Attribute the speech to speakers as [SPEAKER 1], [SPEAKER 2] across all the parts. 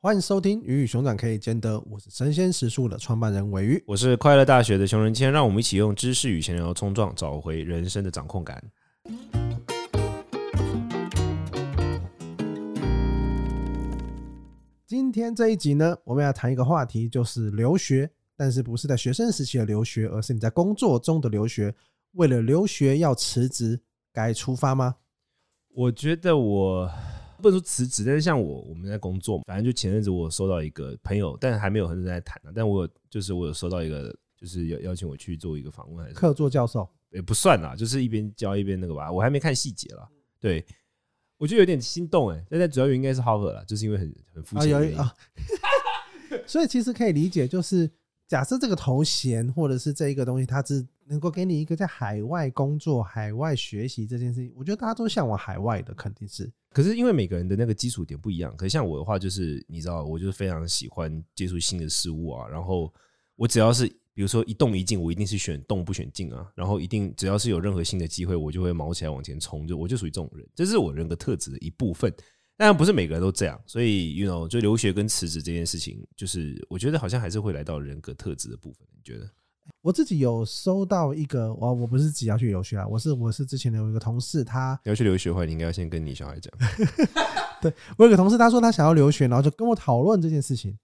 [SPEAKER 1] 欢迎收听《鱼与熊掌可以兼得》，我是神仙食宿的创办人尾鱼，
[SPEAKER 2] 我是快乐大学的熊仁谦，让我们一起用知识与闲聊冲撞，找回人生的掌控感。
[SPEAKER 1] 今天这一集呢，我们要谈一个话题，就是留学，但是不是在学生时期的留学，而是你在工作中的留学。为了留学要辞职，该出发吗？
[SPEAKER 2] 我觉得我。不能说辞职，但是像我，我们在工作嘛，反正就前阵子我收到一个朋友，但是还没有很认真在谈，但我有就是我有收到一个，就是邀邀请我去做一个访问，还是
[SPEAKER 1] 客座教授
[SPEAKER 2] 也不算啦，就是一边教一边那个吧，我还没看细节啦。对，我觉得有点心动哎、欸，但主要原因应该是 Harvard 啦，就是因为很很肤浅啊，
[SPEAKER 1] 所以其实可以理解，就是假设这个头衔或者是这一个东西，它是。能够给你一个在海外工作、海外学习这件事情，我觉得大家都向往海外的，肯定是。
[SPEAKER 2] 可是因为每个人的那个基础点不一样，可是像我的话，就是你知道，我就是非常喜欢接触新的事物啊。然后我只要是比如说一动一静，我一定是选动不选静啊。然后一定只要是有任何新的机会，我就会卯起来往前冲。就我就属于这种人，这是我人格特质的一部分。当然不是每个人都这样，所以 you know 就留学跟辞职这件事情，就是我觉得好像还是会来到人格特质的部分。你觉得？
[SPEAKER 1] 我自己有收到一个，我我不是自己要去留学啊，我是我是之前的有一个同事，他
[SPEAKER 2] 要去留学的话，你应该要先跟你小孩讲。
[SPEAKER 1] 对，我有个同事，他说他想要留学，然后就跟我讨论这件事情。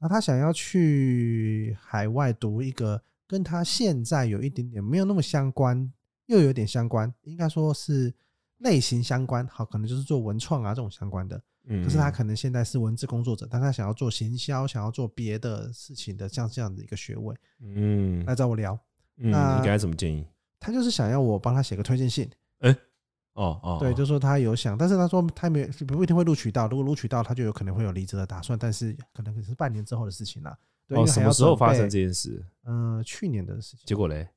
[SPEAKER 1] 那他想要去海外读一个跟他现在有一点点没有那么相关，又有点相关，应该说是类型相关，好，可能就是做文创啊这种相关的。可是他可能现在是文字工作者，但他想要做行销，想要做别的事情的，像这样的一个学位，嗯，来找我聊。那
[SPEAKER 2] 你该什么建议？
[SPEAKER 1] 他就是想要我帮他写个推荐信。
[SPEAKER 2] 哎，哦哦，
[SPEAKER 1] 对，就说他有想，但是他说他没不一定会录取到，如果录取到，他就有可能会有离职的打算，但是可能是半年之后的事情了。
[SPEAKER 2] 哦，什么时候发生这件事？
[SPEAKER 1] 嗯，去年的事情。
[SPEAKER 2] 结果嘞？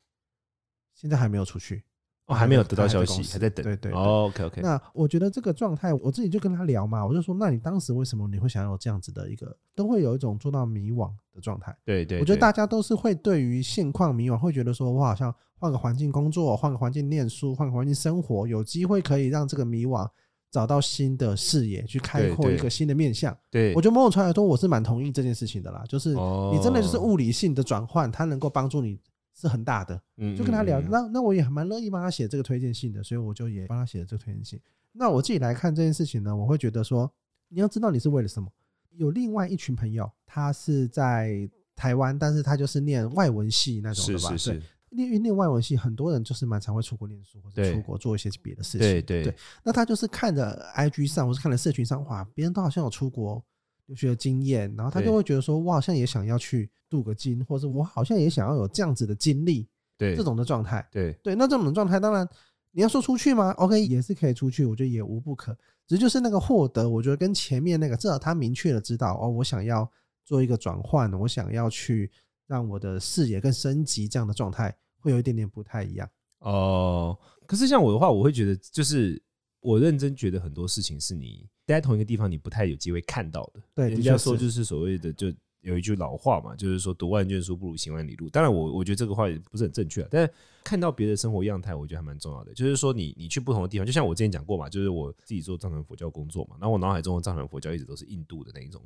[SPEAKER 1] 现在还没有出去。
[SPEAKER 2] 我还没有得到消息，还在等。
[SPEAKER 1] 对对
[SPEAKER 2] ，OK OK。
[SPEAKER 1] 那我觉得这个状态，我自己就跟他聊嘛，我就说，那你当时为什么你会想要有这样子的一个，都会有一种做到迷惘的状态。
[SPEAKER 2] 对对，
[SPEAKER 1] 我觉得大家都是会对于现况迷惘，会觉得说我好像换个环境工作，换个环境念书，换个环境生活，有机会可以让这个迷惘找到新的视野，去开阔一个新的面向。
[SPEAKER 2] 对，
[SPEAKER 1] 我觉得某种程度来说，我是蛮同意这件事情的啦，就是你真的就是物理性的转换，它能够帮助你。是很大的，嗯就跟他聊，那那我也蛮乐意帮他写这个推荐信的，所以我就也帮他写了这个推荐信。那我自己来看这件事情呢，我会觉得说，你要知道你是为了什么。有另外一群朋友，他是在台湾，但是他就是念外文系那种的吧？是是是。念念外文系，很多人就是蛮常会出国念书，或者出国做一些别的事情。对对对。那他就是看着 IG 上，或是看着社群上，哇，别人都好像有出国留学的经验，然后他就会觉得说，我好像也想要去。镀个金，或者我好像也想要有这样子的经历，对这种的状态，对对，那这种状态，当然你要说出去吗？OK，也是可以出去，我觉得也无不可。只是就是那个获得，我觉得跟前面那个，至少他明确的知道哦，我想要做一个转换，我想要去让我的视野更升级，这样的状态会有一点点不太一样。
[SPEAKER 2] 哦，可是像我的话，我会觉得就是我认真觉得很多事情是你待在同一个地方，你不太有机会看到的。对，人家说就是所谓的就。有一句老话嘛，就是说读万卷书不如行万里路。当然，我我觉得这个话也不是很正确，但是看到别的生活样态，我觉得还蛮重要的。就是说，你你去不同的地方，就像我之前讲过嘛，就是我自己做藏传佛教工作嘛，然后我脑海中的藏传佛教一直都是印度的那一种。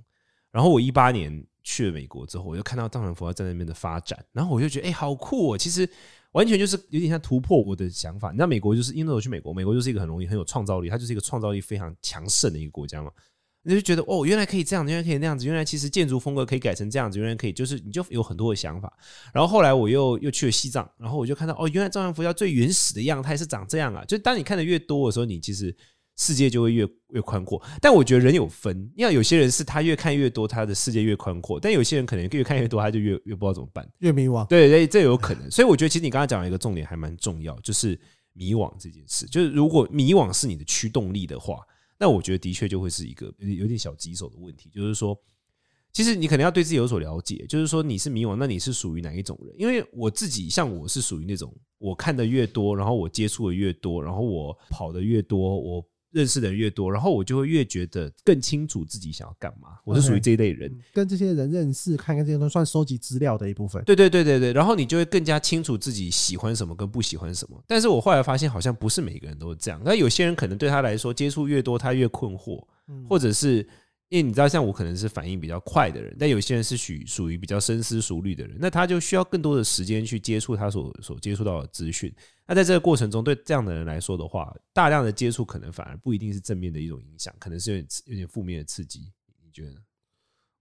[SPEAKER 2] 然后我一八年去了美国之后，我就看到藏传佛教在那边的发展，然后我就觉得，哎，好酷哦！其实完全就是有点像突破我的想法。你知道，美国就是因为我去美国，美国就是一个很容易很有创造力，它就是一个创造力非常强盛的一个国家嘛。你就觉得哦，原来可以这样，原来可以那样子，原来其实建筑风格可以改成这样子，原来可以，就是你就有很多的想法。然后后来我又又去了西藏，然后我就看到哦，原来藏传佛教最原始的样态是长这样啊！就当你看的越多的时候，你其实世界就会越越宽阔。但我觉得人有分，因为有些人是他越看越多，他的世界越宽阔；但有些人可能越看越多，他就越越不知道怎么办，
[SPEAKER 1] 越迷惘。
[SPEAKER 2] 对对，这有可能。所以我觉得其实你刚才讲了一个重点还蛮重要，就是迷惘这件事。就是如果迷惘是你的驱动力的话。那我觉得的确就会是一个有点小棘手的问题，就是说，其实你可能要对自己有所了解，就是说你是迷惘，那你是属于哪一种人？因为我自己像我是属于那种，我看的越多，然后我接触的越多，然后我跑的越多，我。认识的人越多，然后我就会越觉得更清楚自己想要干嘛。我是属于这一类人，
[SPEAKER 1] 跟这些人认识，看看这些都算收集资料的一部分。
[SPEAKER 2] 对对对对对，然后你就会更加清楚自己喜欢什么跟不喜欢什么。但是我后来发现，好像不是每个人都是这样。那有些人可能对他来说，接触越多，他越困惑，或者是因为你知道，像我可能是反应比较快的人，但有些人是属属于比较深思熟虑的人，那他就需要更多的时间去接触他所所接触到的资讯。那在这个过程中，对这样的人来说的话，大量的接触可能反而不一定是正面的一种影响，可能是有点有点负面的刺激。你觉得呢？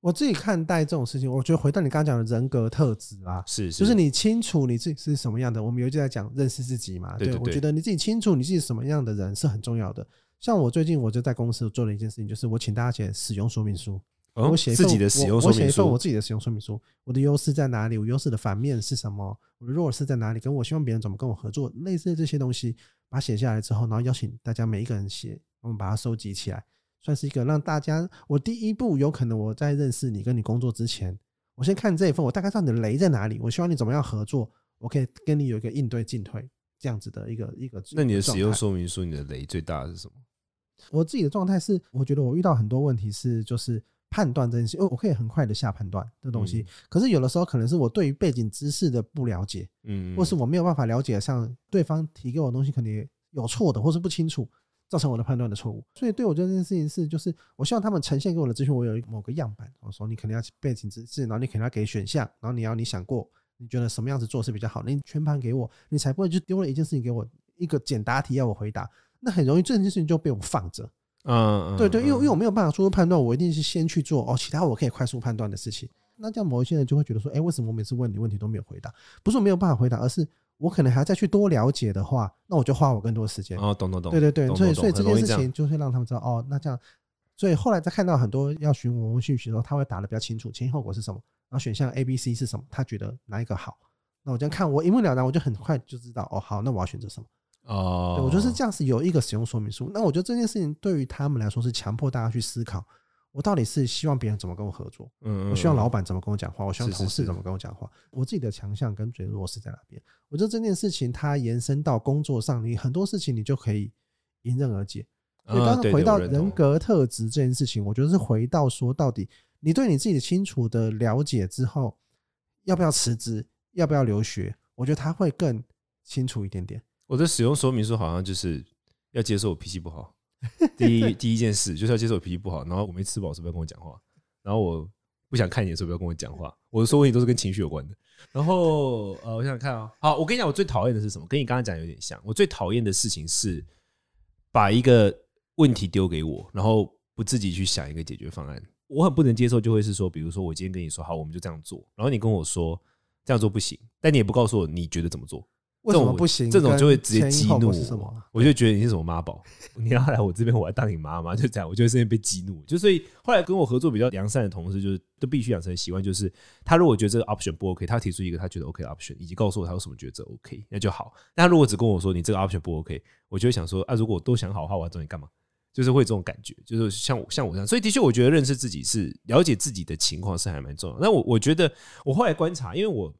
[SPEAKER 1] 我自己看待这种事情，我觉得回到你刚刚讲的人格特质啊，
[SPEAKER 2] 是，是，
[SPEAKER 1] 就是你清楚你自己是什么样的。我们有一集在讲认识自己嘛，对，我觉得你自己清楚你自己什么样的人是很重要的。像我最近我就在公司做了一件事情，就是我请大家写使用说明书。我写
[SPEAKER 2] 自己的使用说明书，
[SPEAKER 1] 我写一份我自己的使用说明书。我的优势在哪里？我优势的反面是什么？我的弱势在哪里？跟我希望别人怎么跟我合作？类似的这些东西，把它写下来之后，然后邀请大家每一个人写，我们把它收集起来，算是一个让大家。我第一步有可能我在认识你、跟你工作之前，我先看这一份，我大概知道你的雷在哪里。我希望你怎么样合作，我可以跟你有一个应对进退这样子的一个一个。
[SPEAKER 2] 那你的使用说明书，你的雷最大的是什么？
[SPEAKER 1] 我自己的状态是，我觉得我遇到很多问题是就是。判断这件事，哦，我可以很快的下判断的东西。可是有的时候可能是我对于背景知识的不了解，嗯，或是我没有办法了解，像对方提给我的东西可能有错的，或是不清楚，造成我的判断的错误。所以对我这件事情是，就是我希望他们呈现给我的资讯，我有某个样板。我说你肯定要背景知识，然后你肯定要给选项，然后你要你想过，你觉得什么样子做是比较好，你全盘给我，你才不会就丢了一件事情给我一个简答题要我回答，那很容易这件事情就被我放着。嗯，对对，因为因为我没有办法做出判断，我一定是先去做哦，其他我可以快速判断的事情。那这样某一些人就会觉得说，哎，为什么我每次问你问题都没有回答？不是我没有办法回答，而是我可能还要再去多了解的话，那我就花我更多时间。
[SPEAKER 2] 哦，懂懂懂。
[SPEAKER 1] 对对对，所以所以这件事情就会让他们知道，哦，那这样，所以后来在看到很多要询问问讯息的时候，他会打的比较清楚，前因后果是什么，然后选项 A、B、C 是什么，他觉得哪一个好，那我这样看我一目了然，我就很快就知道，哦，好，那我要选择什么。哦，对，我觉得是这样，子有一个使用说明书。那我觉得这件事情对于他们来说是强迫大家去思考，我到底是希望别人怎么跟我合作？嗯，我希望老板怎么跟我讲话？我希望同事怎么跟我讲话？我自己的强项跟最弱势在哪边？我觉得这件事情它延伸到工作上，你很多事情你就可以迎刃而解。所以刚刚回到人格特质这件事情，我觉得是回到说，到底你对你自己的清楚的了解之后，要不要辞职？要不要留学？我觉得他会更清楚一点点。
[SPEAKER 2] 我的使用说明书好像就是要接受我脾气不好，第一第一件事就是要接受我脾气不好，然后我没吃饱，是不要跟我讲话，然后我不想看你的时候不要跟我讲话。我的说问题都是跟情绪有关的。然后呃，我想想看啊，好，我跟你讲，我最讨厌的是什么？跟你刚刚讲有点像。我最讨厌的事情是把一个问题丢给我，然后不自己去想一个解决方案。我很不能接受，就会是说，比如说我今天跟你说好，我们就这样做，然后你跟我说这样做不行，但你也不告诉我你觉得怎么做。
[SPEAKER 1] 为什么不行？
[SPEAKER 2] 这种就会直接激怒我，我就觉得你是什么妈宝，你要来我这边，我要当你妈妈，就这样，我就会瞬间被激怒。就所以后来跟我合作比较良善的同事，就是都必须养成习惯，就是他如果觉得这个 option 不 OK，他提出一个他觉得 OK 的 option，以及告诉我他有什么抉择 OK，那就好。但他如果只跟我说你这个 option 不 OK，我就会想说啊，如果我都想好的话，我要找你干嘛？就是会这种感觉，就是像我像我这样。所以的确，我觉得认识自己是了解自己的情况是还蛮重要。那我我觉得我后来观察，因为我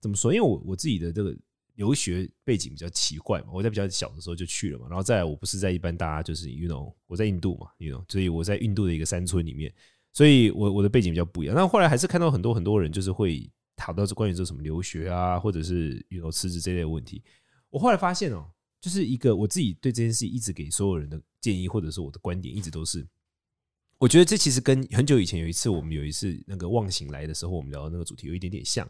[SPEAKER 2] 怎么说？因为我我自己的这个。留学背景比较奇怪嘛，我在比较小的时候就去了嘛，然后再来我不是在一般大家就是 you know 我在印度嘛，you know 所以我在印度的一个山村里面，所以我我的背景比较不一样。但后来还是看到很多很多人就是会讨到这关于这什么留学啊，或者是 you know 辞职这类的问题。我后来发现哦，就是一个我自己对这件事一直给所有人的建议，或者是我的观点，一直都是，我觉得这其实跟很久以前有一次我们有一次那个忘形来的时候，我们聊的那个主题有一点点像。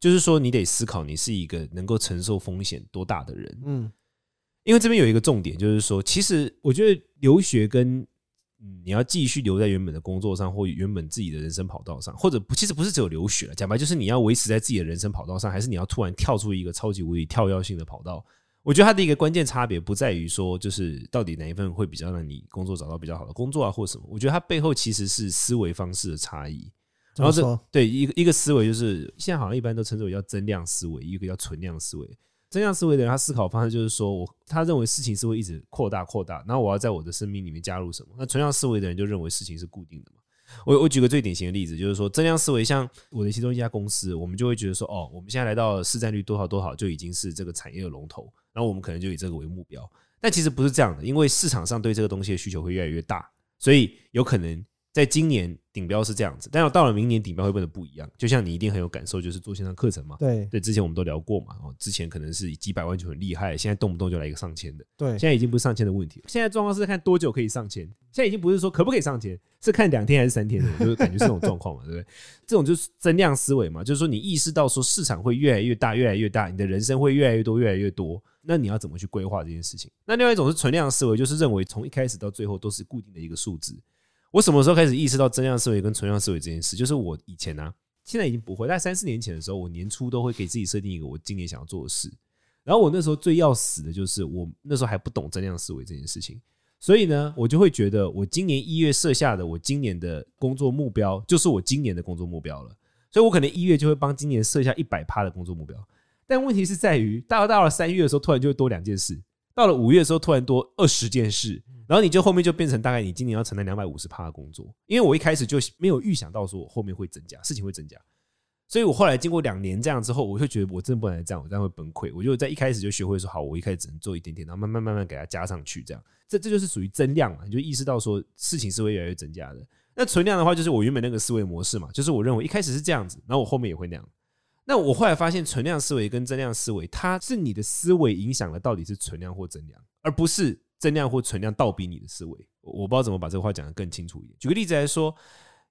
[SPEAKER 2] 就是说，你得思考，你是一个能够承受风险多大的人。嗯，因为这边有一个重点，就是说，其实我觉得留学跟你要继续留在原本的工作上，或原本自己的人生跑道上，或者不，其实不是只有留学了。讲白就是你要维持在自己的人生跑道上，还是你要突然跳出一个超级无敌跳跃性的跑道？我觉得它的一个关键差别不在于说，就是到底哪一份会比较让你工作找到比较好的工作啊，或什么？我觉得它背后其实是思维方式的差异。然后这对一个一个思维就是现在好像一般都称之为叫增量思维，一个叫存量思维。增量思维的人，他思考方式就是说我他认为事情是会一直扩大扩大，然后我要在我的生命里面加入什么？那存量思维的人就认为事情是固定的嘛。我我举个最典型的例子，就是说增量思维，像我的其中一家公司，我们就会觉得说，哦，我们现在来到市占率多少多少，就已经是这个产业的龙头，然后我们可能就以这个为目标。但其实不是这样的，因为市场上对这个东西的需求会越来越大，所以有可能。在今年顶标是这样子，但要到了明年顶标会变得不一样。就像你一定很有感受，就是做线上课程嘛。
[SPEAKER 1] 对
[SPEAKER 2] 对，之前我们都聊过嘛。哦，之前可能是几百万就很厉害，现在动不动就来一个上千的。
[SPEAKER 1] 对，
[SPEAKER 2] 现在已经不是上千的问题。现在状况是看多久可以上千，现在已经不是说可不可以上千，是看两天还是三天的，就是感觉是这种状况嘛，对不对？这种就是增量思维嘛，就是说你意识到说市场会越来越大，越来越大，你的人生会越来越多，越来越多。那你要怎么去规划这件事情？那另外一种是存量思维，就是认为从一开始到最后都是固定的一个数字。我什么时候开始意识到增量思维跟存量思维这件事？就是我以前呢、现在已经不会。在三四年前的时候，我年初都会给自己设定一个我今年想要做的事。然后我那时候最要死的就是我那时候还不懂增量思维这件事情，所以呢，我就会觉得我今年一月设下的我今年的工作目标，就是我今年的工作目标了。所以我可能一月就会帮今年设下一百趴的工作目标。但问题是在于，到了到了三月的时候，突然就会多两件事；到了五月的时候，突然多二十件事。然后你就后面就变成大概你今年要承担两百五十趴的工作，因为我一开始就没有预想到说我后面会增加，事情会增加，所以我后来经过两年这样之后，我就觉得我真的不能这样，我这样会崩溃。我就在一开始就学会说好，我一开始只能做一点点，然后慢慢慢慢给它加上去，这样这这就是属于增量嘛，你就意识到说事情是会越来越增加的。那存量的话，就是我原本那个思维模式嘛，就是我认为一开始是这样子，然后我后面也会那样。那我后来发现，存量思维跟增量思维，它是你的思维影响了到底是存量或增量，而不是增量或存量倒逼你的思维。我不知道怎么把这个话讲得更清楚一点。举个例子来说，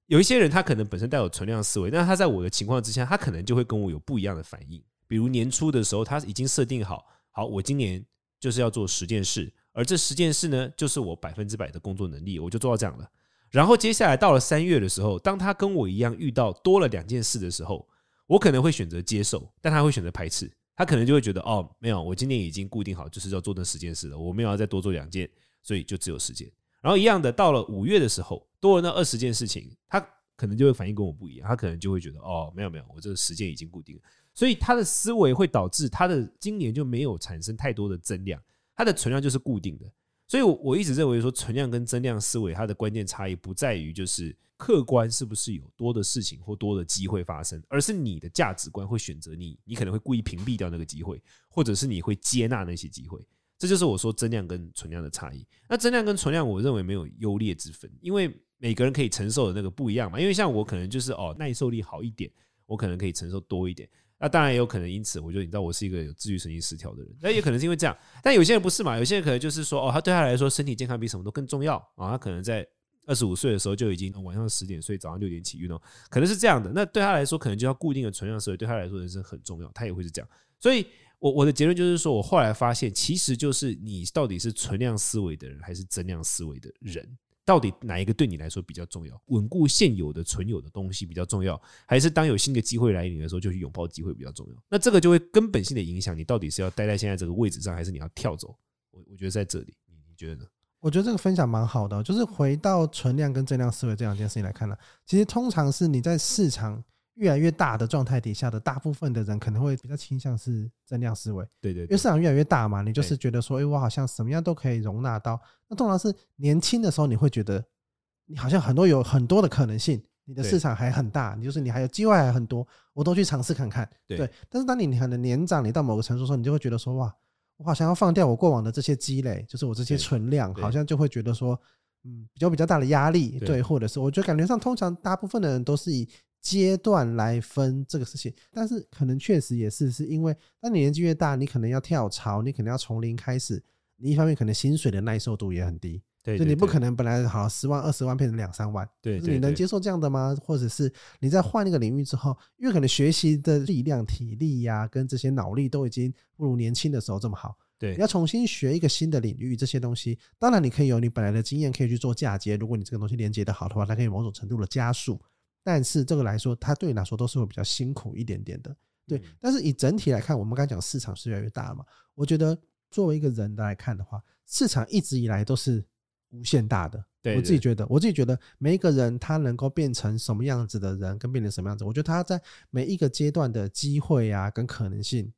[SPEAKER 2] 有一些人他可能本身带有存量思维，但他在我的情况之下，他可能就会跟我有不一样的反应。比如年初的时候，他已经设定好，好，我今年就是要做十件事，而这十件事呢，就是我百分之百的工作能力，我就做到这样了。然后接下来到了三月的时候，当他跟我一样遇到多了两件事的时候，我可能会选择接受，但他会选择排斥。他可能就会觉得，哦，没有，我今年已经固定好，就是要做那十件事了，我没有要再多做两件，所以就只有十件。然后一样的，到了五月的时候，多了那二十件事情，他可能就会反应跟我不一样，他可能就会觉得，哦，没有没有，我这个时间已经固定了，所以他的思维会导致他的今年就没有产生太多的增量，他的存量就是固定的。所以，我一直认为说，存量跟增量思维它的关键差异不在于就是客观是不是有多的事情或多的机会发生，而是你的价值观会选择你，你可能会故意屏蔽掉那个机会，或者是你会接纳那些机会。这就是我说增量跟存量的差异。那增量跟存量，我认为没有优劣之分，因为每个人可以承受的那个不一样嘛。因为像我可能就是哦耐受力好一点，我可能可以承受多一点。那当然也有可能因此，我觉得你知道我是一个有自律神经失调的人。那也可能是因为这样，但有些人不是嘛？有些人可能就是说哦，他对他来说身体健康比什么都更重要啊。他可能在二十五岁的时候就已经晚上十点睡，早上六点起运动，可能是这样的。那对他来说，可能就要固定的存量思维，对他来说人生很重要，他也会是这样。所以。我我的结论就是说，我后来发现，其实就是你到底是存量思维的人，还是增量思维的人，到底哪一个对你来说比较重要？稳固现有的存有的东西比较重要，还是当有新的机会来临的时候，就去拥抱机会比较重要？那这个就会根本性的影响你到底是要待在现在这个位置上，还是你要跳走？我我觉得在这里，你你觉得呢？
[SPEAKER 1] 我觉得这个分享蛮好的，就是回到存量跟增量思维这两件事情来看呢，其实通常是你在市场。越来越大的状态底下的大部分的人可能会比较倾向是增量思维，
[SPEAKER 2] 对对，
[SPEAKER 1] 因为市场越来越大嘛，你就是觉得说，哎，我好像什么样都可以容纳到。那通常是年轻的时候，你会觉得你好像很多有很多的可能性，你的市场还很大，你就是你还有机会还很多，我都去尝试看看。对，但是当你可能年长，你到某个程度的时候，你就会觉得说，哇，我好像要放掉我过往的这些积累，就是我这些存量，好像就会觉得说，嗯，比较比较大的压力，对，或者是我觉得感觉上，通常大部分的人都是以。阶段来分这个事情，但是可能确实也是是因为，当你年纪越大，你可能要跳槽，你可能要从零开始，你一方面可能薪水的耐受度也很低，对，就你不可能本来好十万二十万变成两三万，对，你能接受这样的吗？或者是你在换一个领域之后，因为可能学习的力量、体力呀，跟这些脑力都已经不如年轻的时候这么好，对，你要重新学一个新的领域，这些东西，当然你可以有你本来的经验，可以去做嫁接，如果你这个东西连接的好的话，它可以某种程度的加速。但是这个来说，它对你来说都是会比较辛苦一点点的，对。但是以整体来看，我们刚才讲市场是越来越大嘛，我觉得作为一个人来看的话，市场一直以来都是无限大的。对，我自己觉得，我自己觉得每一个人他能够变成什么样子的人，跟变成什么样子，我觉得他在每一个阶段的机会啊，跟可能性。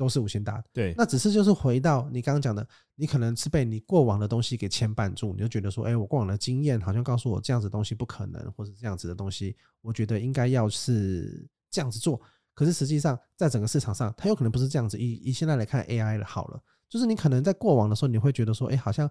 [SPEAKER 1] 都是无限大的，对，那只是就是回到你刚刚讲的，你可能是被你过往的东西给牵绊住，你就觉得说，哎，我过往的经验好像告诉我这样子的东西不可能，或者这样子的东西，我觉得应该要是这样子做。可是实际上，在整个市场上，它有可能不是这样子。以以现在来看，AI 了好了，就是你可能在过往的时候，你会觉得说，哎，好像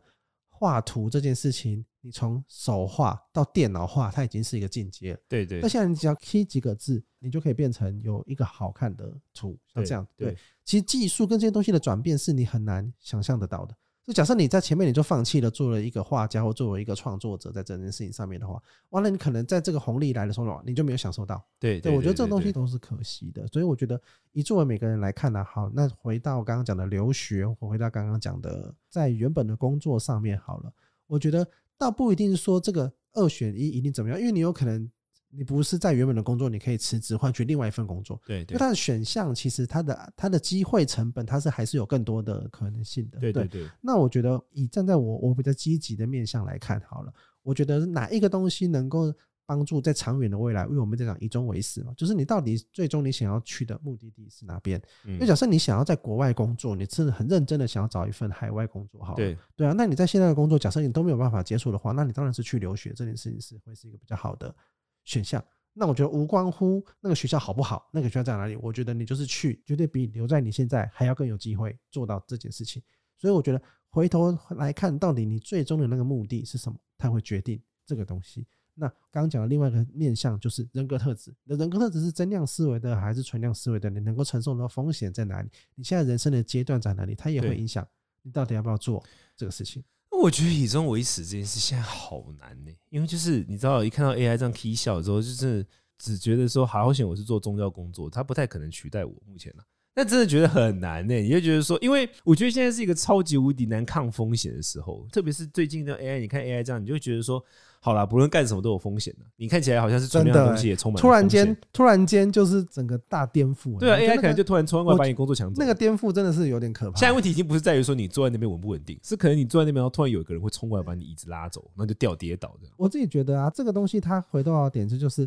[SPEAKER 1] 画图这件事情你从手画到电脑画，它已经是一个进阶了。
[SPEAKER 2] 对对。
[SPEAKER 1] 那现在你只要 key 几个字，你就可以变成有一个好看的图，像这样。对，其实技术跟这些东西的转变是你很难想象得到的。就假设你在前面你就放弃了，做了一个画家或作为一个创作者，在这件事情上面的话，完了你可能在这个红利来的时候，你就没有享受到。
[SPEAKER 2] 对
[SPEAKER 1] 对，我觉得这种东西都是可惜的。所以我觉得，以作为每个人来看呢，好，那回到刚刚讲的留学，或回到刚刚讲的在原本的工作上面好了，我觉得。倒不一定是说这个二选一一定怎么样，因为你有可能你不是在原本的工作，你可以辞职换取另外一份工作。
[SPEAKER 2] 对，对，
[SPEAKER 1] 因为它的选项其实它的它的机会成本，它是还是有更多的可能性的。
[SPEAKER 2] 对对对。
[SPEAKER 1] 那我觉得以站在我我比较积极的面向来看好了，我觉得哪一个东西能够。帮助在长远的未来，因为我们在讲以终为始嘛，就是你到底最终你想要去的目的地是哪边？因为假设你想要在国外工作，你是很认真的想要找一份海外工作，好，对对啊，那你在现在的工作，假设你都没有办法接触的话，那你当然是去留学这件事情是会是一个比较好的选项。那我觉得无关乎那个学校好不好，那个学校在哪里，我觉得你就是去，绝对比留在你现在还要更有机会做到这件事情。所以我觉得回头来看，到底你最终的那个目的是什么，它会决定这个东西。那刚刚讲的另外一个面向就是人格特质，那人格特质是增量思维的还是存量思维的？你能够承受的风险在哪里？你现在人生的阶段在哪里？它也会影响你到底要不要做这个事情。
[SPEAKER 2] 我觉得以终为始这件事现在好难呢、欸，因为就是你知道，一看到 AI 这样 K 笑之后，就是只觉得说好险我是做宗教工作，它不太可能取代我目前了。但真的觉得很难呢、欸，你就觉得说，因为我觉得现在是一个超级无敌难抗风险的时候，特别是最近的 AI，你看 AI 这样，你就会觉得说。好啦，不论干什么都有风险的。你看起来好像是存量的东西，也充满。
[SPEAKER 1] 突然间，突然间就是整个大颠覆。
[SPEAKER 2] 对啊，AI 可能就突然冲过来把你工作抢走。
[SPEAKER 1] 那个颠覆真的是有点可怕。
[SPEAKER 2] 现在问题已经不是在于说你坐在那边稳不稳定，是可能你坐在那边，然后突然有一个人会冲过来把你椅子拉走，然后就掉跌倒的。
[SPEAKER 1] 我自己觉得啊，这个东西它回到的点，子就是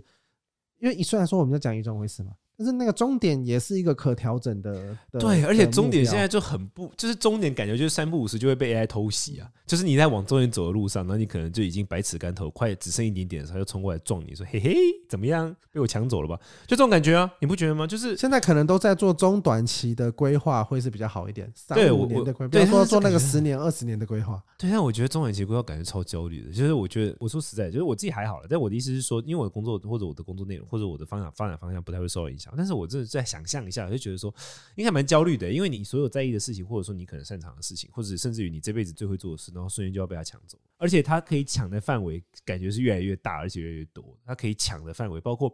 [SPEAKER 1] 因为虽然说我们在讲一种回事嘛。但是那个终点也是一个可调整的，的，
[SPEAKER 2] 对，而且终点现在就很不，就是终点感觉就是三不五时就会被 AI 偷袭啊！就是你在往终点走的路上，那你可能就已经百尺竿头，快只剩一点点的时候，就冲过来撞你说：“嘿嘿，怎么样？被我抢走了吧？”就这种感觉啊，你不觉得吗？就是
[SPEAKER 1] 现在可能都在做中短期的规划，会是比较好一点。
[SPEAKER 2] 对，
[SPEAKER 1] 五年的规划，比如说做那个十年、二十年的规划。
[SPEAKER 2] 对，但我觉得中短期规划感觉超焦虑的。就是我觉得，我说实在，就是我自己还好了。但我的意思是说，因为我的工作或者我的工作内容或者我的方向发展方向不太会受到影响。但是我真的在。想象一下，我就觉得说应该蛮焦虑的，因为你所有在意的事情，或者说你可能擅长的事情，或者甚至于你这辈子最会做的事，然后瞬间就要被他抢走，而且他可以抢的范围感觉是越来越大，而且越来越多。他可以抢的范围包括，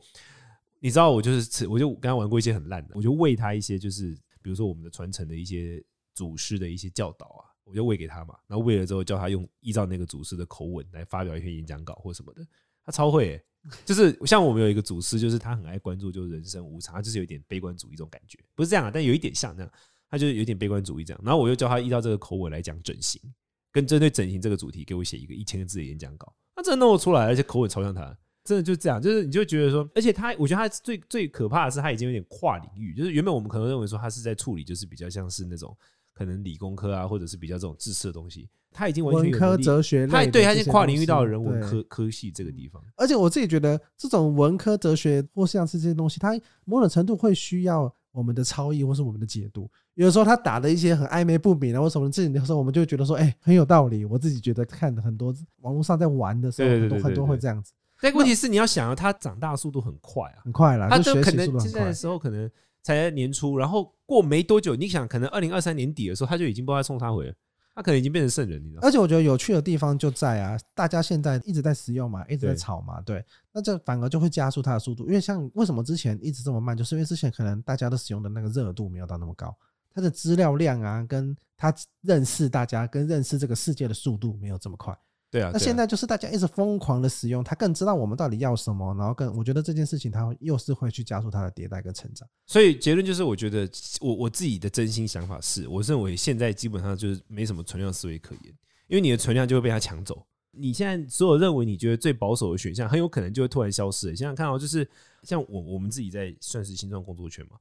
[SPEAKER 2] 你知道，我就是吃，我就刚刚玩过一些很烂的，我就喂他一些，就是比如说我们的传承的一些祖师的一些教导啊，我就喂给他嘛，然后喂了之后叫他用依照那个祖师的口吻来发表一篇演讲稿或什么的，他超会、欸。就是像我们有一个祖师，就是他很爱关注，就是人生无常，他就是有点悲观主义这种感觉，不是这样啊，但有一点像这样，他就是有点悲观主义这样。然后我又叫他依照这个口吻来讲整形，跟针对整形这个主题给我写一个一千个字的演讲稿，他真的弄得出来，而且口吻超像他，真的就这样，就是你就觉得说，而且他，我觉得他最最可怕的是他已经有点跨领域，就是原本我们可能认为说他是在处理，就是比较像是那种可能理工科啊，或者是比较这种知识的东西。他已经完全
[SPEAKER 1] 文科哲学，他
[SPEAKER 2] 对他已经跨领域到人文科科系这个地方。
[SPEAKER 1] 而且我自己觉得，这种文科哲学或像是这些东西，它某种程度会需要我们的超译或是我们的解读。有的时候他打的一些很暧昧不明的，或什么自己的时候，我们就觉得说，哎，很有道理。我自己觉得看的很多网络上在玩的时候，很多很多会这样子。
[SPEAKER 2] 但问题是，你要想啊，他长大速度很快啊，
[SPEAKER 1] 很快了。
[SPEAKER 2] 他就可能现在的时候可能才年初，然后过没多久，你想可能二零二三年底的时候，他就已经不知道冲他回了。他可能已经变成圣人，你知道？
[SPEAKER 1] 而且我觉得有趣的地方就在啊，大家现在一直在使用嘛，一直在炒嘛，对，那这反而就会加速它的速度。因为像为什么之前一直这么慢，就是因为之前可能大家都使用的那个热度没有到那么高，它的资料量啊，跟他认识大家跟认识这个世界的速度没有这么快。
[SPEAKER 2] 对啊，
[SPEAKER 1] 那现在就是大家一直疯狂的使用，他更知道我们到底要什么，然后更我觉得这件事情它又是会去加速它的迭代跟成长。
[SPEAKER 2] 所以结论就是，我觉得我我自己的真心想法是，我认为现在基本上就是没什么存量思维可言，因为你的存量就会被他抢走。你现在所有认为你觉得最保守的选项，很有可能就会突然消失。想想看哦，就是像我我们自己在算是新创工作圈嘛，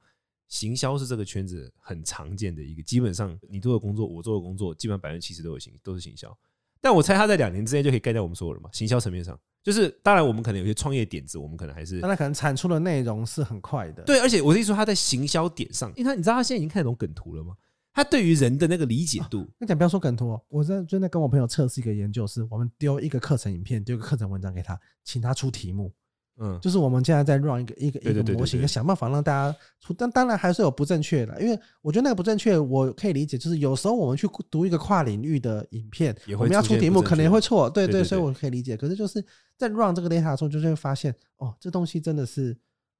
[SPEAKER 2] 行销是这个圈子很常见的一个，基本上你做的工作，我做的工作，基本上百分之七十都有行都是行销。但我猜他在两年之内就可以盖掉我们所有人嘛？行销层面上，就是当然我们可能有些创业点子，我们可能还是，
[SPEAKER 1] 那他可能产出的内容是很快的。
[SPEAKER 2] 对，而且我的意思说他在行销点上，因为他你知道他现在已经看得懂梗图了吗？他对于人的那个理解度，
[SPEAKER 1] 那讲不要说梗图，哦我在正在跟我朋友测试一个研究，是我们丢一个课程影片，丢一个课程文章给他，请他出题目。嗯，就是我们现在在 run 一个一个一个模型，要想办法让大家出，但当然还是有不正确的，因为我觉得那个不正确，我可以理解，就是有时候我们去读一个跨领域的影片，我们要出题目可能也会错，对对，所以我可以理解。可是就是在 run 这个 data 的时候，就会发现哦，这东西真的是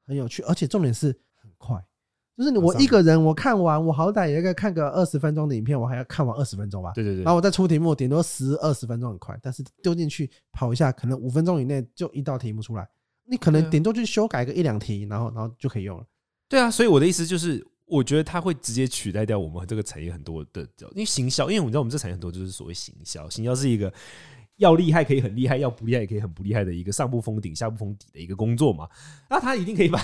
[SPEAKER 1] 很有趣，而且重点是很快。就是我一个人，我看完，我好歹也该看个二十分钟的影片，我还要看完二十分钟吧。
[SPEAKER 2] 对对对。
[SPEAKER 1] 然后我再出题目，顶多十二十分钟很快，但是丢进去跑一下，可能五分钟以内就一道题目出来。你可能顶多就修改个一两题，然后然后就可以用了。
[SPEAKER 2] 对啊，所以我的意思就是，我觉得它会直接取代掉我们这个产业很多的，因为行销，因为我们知道我们这产业很多就是所谓行销，行销是一个。要厉害可以很厉害，要不厉害也可以很不厉害的一个上不封顶下不封底的一个工作嘛。那他一定可以把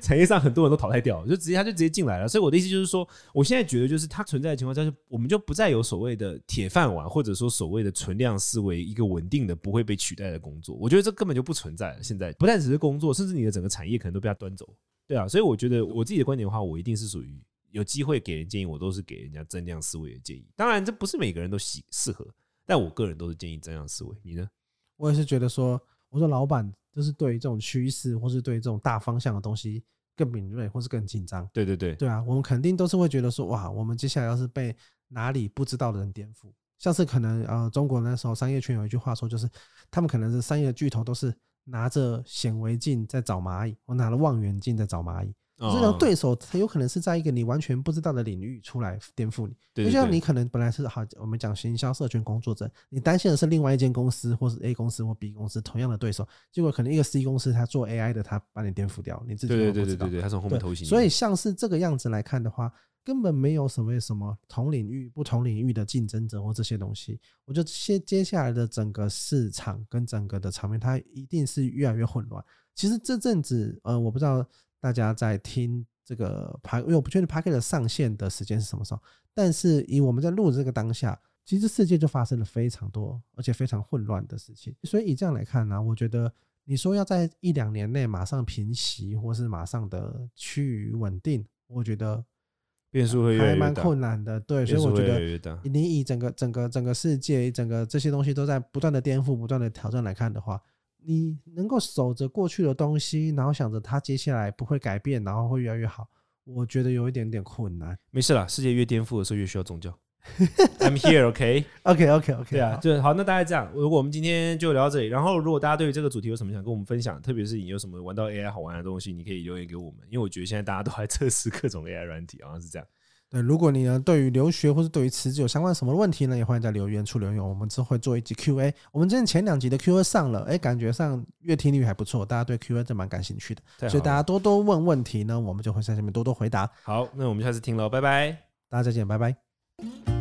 [SPEAKER 2] 产业上很多人都淘汰掉，就直接他就直接进来了。所以我的意思就是说，我现在觉得就是它存在的情况下，就我们就不再有所谓的铁饭碗，或者说所谓的存量思维，一个稳定的不会被取代的工作。我觉得这根本就不存在。现在不但只是工作，甚至你的整个产业可能都被他端走。对啊，所以我觉得我自己的观点的话，我一定是属于有机会给人建议，我都是给人家增量思维的建议。当然，这不是每个人都喜适合，但我个人都是建议增量思维。你呢？
[SPEAKER 1] 我也是觉得说，我说老板就是对于这种趋势，或是对于这种大方向的东西更敏锐，或是更紧张。
[SPEAKER 2] 对对对，
[SPEAKER 1] 对啊，我们肯定都是会觉得说，哇，我们接下来要是被哪里不知道的人颠覆，像是可能呃，中国那时候商业圈有一句话说，就是他们可能是商业巨头都是拿着显微镜在找蚂蚁，我拿了望远镜在找蚂蚁。这种对手，他有可能是在一个你完全不知道的领域出来颠覆你。就像你可能本来是好，我们讲行销社群工作者，你担心的是另外一间公司，或是 A 公司或 B 公司同样的对手，结果可能一个 C 公司他做 AI 的，他把你颠覆掉，你自己都不知道。对对对对对，他从后面偷袭。所以像是这个样子来看的话，根本没有什么什么同领域、不同领域的竞争者或这些东西。我觉得接接下来的整个市场跟整个的场面，它一定是越来越混乱。其实这阵子，呃，我不知道。大家在听这个 Podcast，因为我不确定 Podcast 的上线的时间是什么时候，但是以我们在录的这个当下，其实世界就发生了非常多而且非常混乱的事情。所以以这样来看呢，我觉得你说要在一两年内马上平息，或是马上的趋于稳定，我觉得
[SPEAKER 2] 变数会还
[SPEAKER 1] 蛮困难的。对，所以我觉得你以整个整个整个世界，整个这些东西都在不断的颠覆、不断的挑战来看的话。你能够守着过去的东西，然后想着它接下来不会改变，然后会越来越好，我觉得有一点点困难。
[SPEAKER 2] 没事啦，世界越颠覆的时候越需要宗教。I'm here, OK,
[SPEAKER 1] OK, OK, OK。
[SPEAKER 2] 对啊，就好。那大概这样，如果我们今天就聊到这里。然后，如果大家对于这个主题有什么想跟我们分享，特别是你有什么玩到 AI 好玩的东西，你可以留言给我们，因为我觉得现在大家都还测试各种 AI 软体，好像是这样。
[SPEAKER 1] 对，如果你呢对于留学或者对于辞职有相关什么问题呢，也欢迎在留言处留言，我们之后会做一集 Q&A。我们之前前两集的 Q&A 上了，哎，感觉上阅听率还不错，大家对 Q&A 真蛮感兴趣的，所以大家多多问问题呢，我们就会在下面多多回答。
[SPEAKER 2] 好，那我们下次听喽，拜拜，
[SPEAKER 1] 大家再见，拜拜。